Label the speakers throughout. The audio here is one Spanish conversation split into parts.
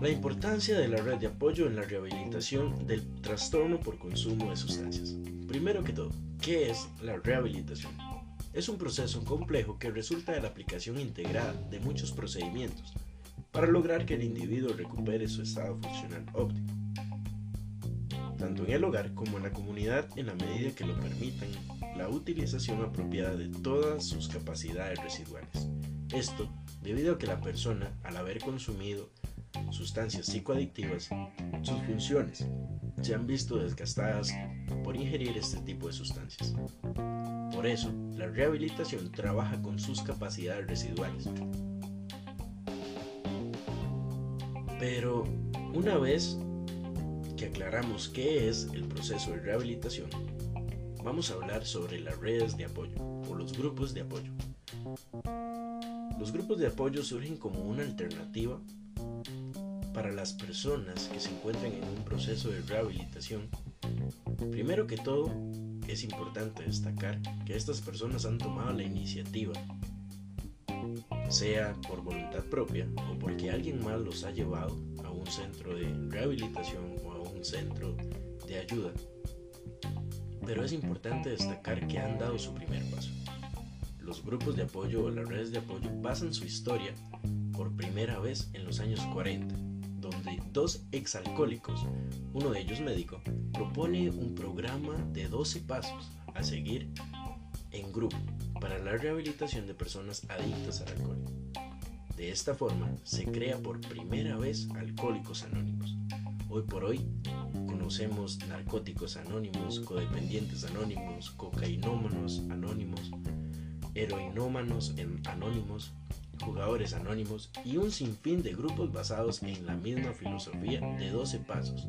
Speaker 1: La importancia de la red de apoyo en la rehabilitación del trastorno por consumo de sustancias. Primero que todo, ¿qué es la rehabilitación? Es un proceso complejo que resulta de la aplicación integrada de muchos procedimientos para lograr que el individuo recupere su estado funcional óptimo, tanto en el hogar como en la comunidad en la medida que lo permitan la utilización apropiada de todas sus capacidades residuales. Esto debido a que la persona, al haber consumido sustancias psicoadictivas, sus funciones se han visto desgastadas por ingerir este tipo de sustancias. Por eso, la rehabilitación trabaja con sus capacidades residuales. Pero una vez que aclaramos qué es el proceso de rehabilitación, vamos a hablar sobre las redes de apoyo o los grupos de apoyo. Los grupos de apoyo surgen como una alternativa para las personas que se encuentran en un proceso de rehabilitación, primero que todo, es importante destacar que estas personas han tomado la iniciativa, sea por voluntad propia o porque alguien más los ha llevado a un centro de rehabilitación o a un centro de ayuda. Pero es importante destacar que han dado su primer paso. Los grupos de apoyo o las redes de apoyo basan su historia por primera vez en los años 40 donde dos exalcohólicos, uno de ellos médico, propone un programa de 12 pasos a seguir en grupo para la rehabilitación de personas adictas al alcohol. De esta forma se crea por primera vez Alcohólicos Anónimos. Hoy por hoy conocemos narcóticos anónimos, codependientes anónimos, cocainómanos anónimos, heroinómanos anónimos, jugadores anónimos y un sinfín de grupos basados en la misma filosofía de 12 pasos,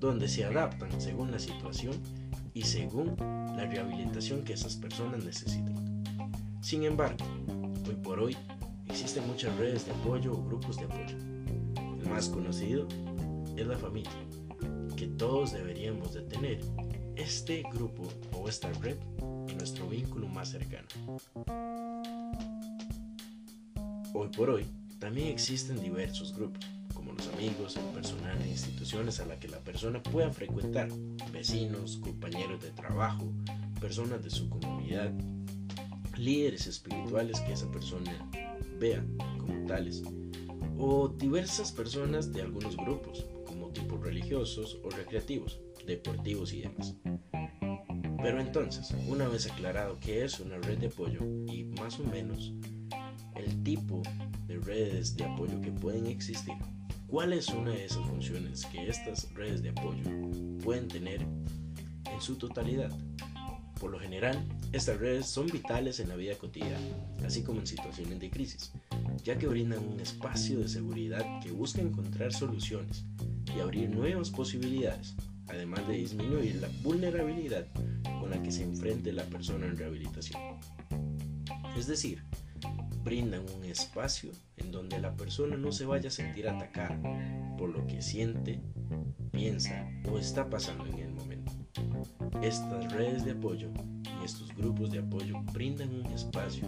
Speaker 1: donde se adaptan según la situación y según la rehabilitación que esas personas necesitan. Sin embargo, hoy por hoy existen muchas redes de apoyo o grupos de apoyo. El más conocido es la familia, que todos deberíamos de tener este grupo o esta red en nuestro vínculo más cercano. Hoy por hoy, también existen diversos grupos, como los amigos, el personal e instituciones a las que la persona pueda frecuentar, vecinos, compañeros de trabajo, personas de su comunidad, líderes espirituales que esa persona vea como tales, o diversas personas de algunos grupos, tipos religiosos o recreativos, deportivos y demás. Pero entonces, una vez aclarado que es una red de apoyo y más o menos el tipo de redes de apoyo que pueden existir, cuál es una de esas funciones que estas redes de apoyo pueden tener en su totalidad. Por lo general, estas redes son vitales en la vida cotidiana, así como en situaciones de crisis, ya que brindan un espacio de seguridad que busca encontrar soluciones y abrir nuevas posibilidades, además de disminuir la vulnerabilidad con la que se enfrente la persona en rehabilitación. Es decir, brindan un espacio en donde la persona no se vaya a sentir atacada por lo que siente, piensa o está pasando en el momento. Estas redes de apoyo y estos grupos de apoyo brindan un espacio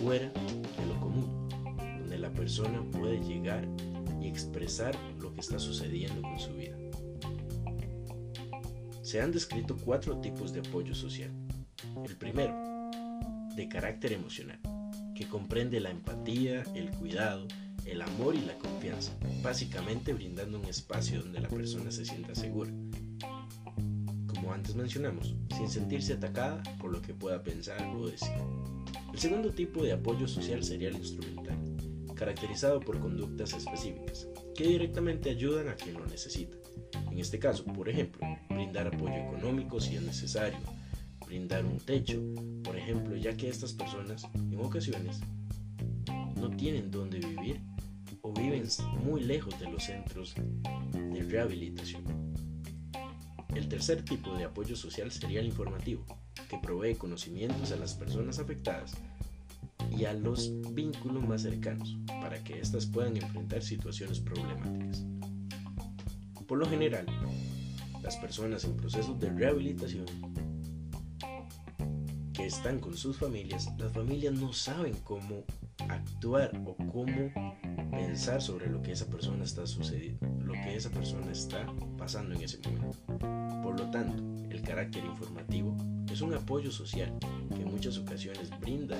Speaker 1: fuera de lo común, donde la persona puede llegar y expresar que está sucediendo con su vida. Se han descrito cuatro tipos de apoyo social. El primero, de carácter emocional que comprende la empatía, el cuidado, el amor y la confianza, básicamente brindando un espacio donde la persona se sienta segura. Como antes mencionamos, sin sentirse atacada por lo que pueda pensar o decir. El segundo tipo de apoyo social sería el instrumental, caracterizado por conductas específicas, que directamente ayudan a quien lo necesita. En este caso, por ejemplo, brindar apoyo económico si es necesario, brindar un techo, por ejemplo, ya que estas personas en ocasiones no tienen dónde vivir o viven muy lejos de los centros de rehabilitación. El tercer tipo de apoyo social sería el informativo, que provee conocimientos a las personas afectadas y a los vínculos más cercanos para que éstas puedan enfrentar situaciones problemáticas. Por lo general, las personas en procesos de rehabilitación que están con sus familias, las familias no saben cómo actuar o cómo pensar sobre lo que esa persona está sucediendo, lo que esa persona está pasando en ese momento. Por lo tanto, el carácter informativo es un apoyo social que en muchas ocasiones brinda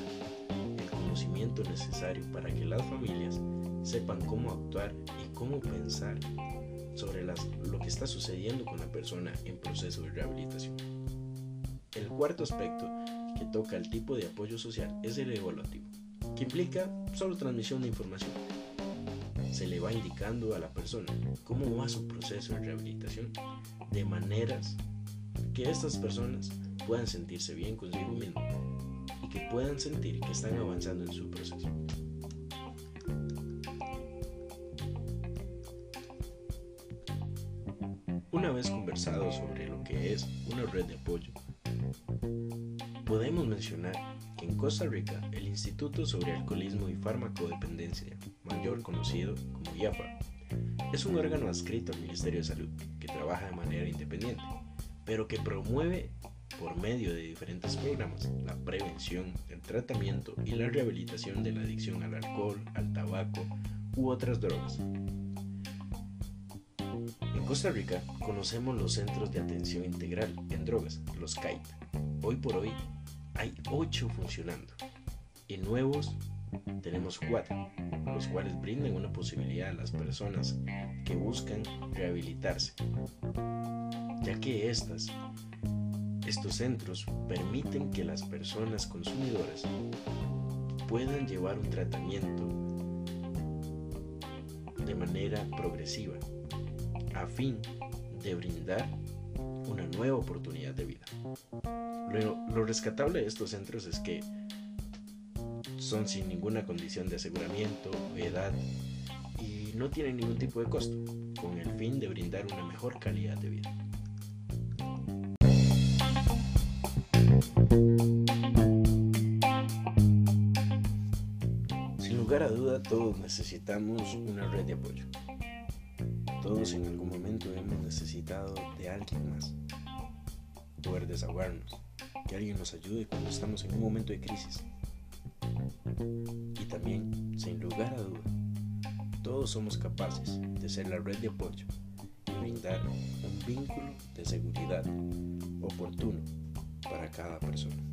Speaker 1: conocimiento necesario para que las familias sepan cómo actuar y cómo pensar sobre lo que está sucediendo con la persona en proceso de rehabilitación. El cuarto aspecto que toca el tipo de apoyo social es el evaluativo, que implica solo transmisión de información. Se le va indicando a la persona cómo va su proceso de rehabilitación de maneras que estas personas puedan sentirse bien consigo mismo que puedan sentir que están avanzando en su proceso. Una vez conversado sobre lo que es una red de apoyo, podemos mencionar que en Costa Rica el Instituto sobre Alcoholismo y Farmacodependencia, mayor conocido como IAFA, es un órgano adscrito al Ministerio de Salud que trabaja de manera independiente, pero que promueve por medio de diferentes programas la prevención, el tratamiento y la rehabilitación de la adicción al alcohol, al tabaco u otras drogas. En Costa Rica conocemos los Centros de Atención Integral en Drogas, los CAIT. Hoy por hoy hay 8 funcionando y nuevos tenemos 4, los cuales brindan una posibilidad a las personas que buscan rehabilitarse, ya que estas, estos centros permiten que las personas consumidoras puedan llevar un tratamiento de manera progresiva a fin de brindar una nueva oportunidad de vida. Lo, rescatable de estos centros es que son sin ninguna condición de aseguramiento, edad y no tienen ningún tipo de costo, con el fin de brindar una mejor calidad de vida. Sin lugar a duda, todos necesitamos una red de apoyo. Todos en algún momento hemos necesitado de alguien más. Poder desahogarnos, que alguien nos ayude cuando estamos en un momento de crisis. Y también, sin lugar a duda, todos somos capaces de ser la red de apoyo y brindar un vínculo de seguridad oportuno para cada persona.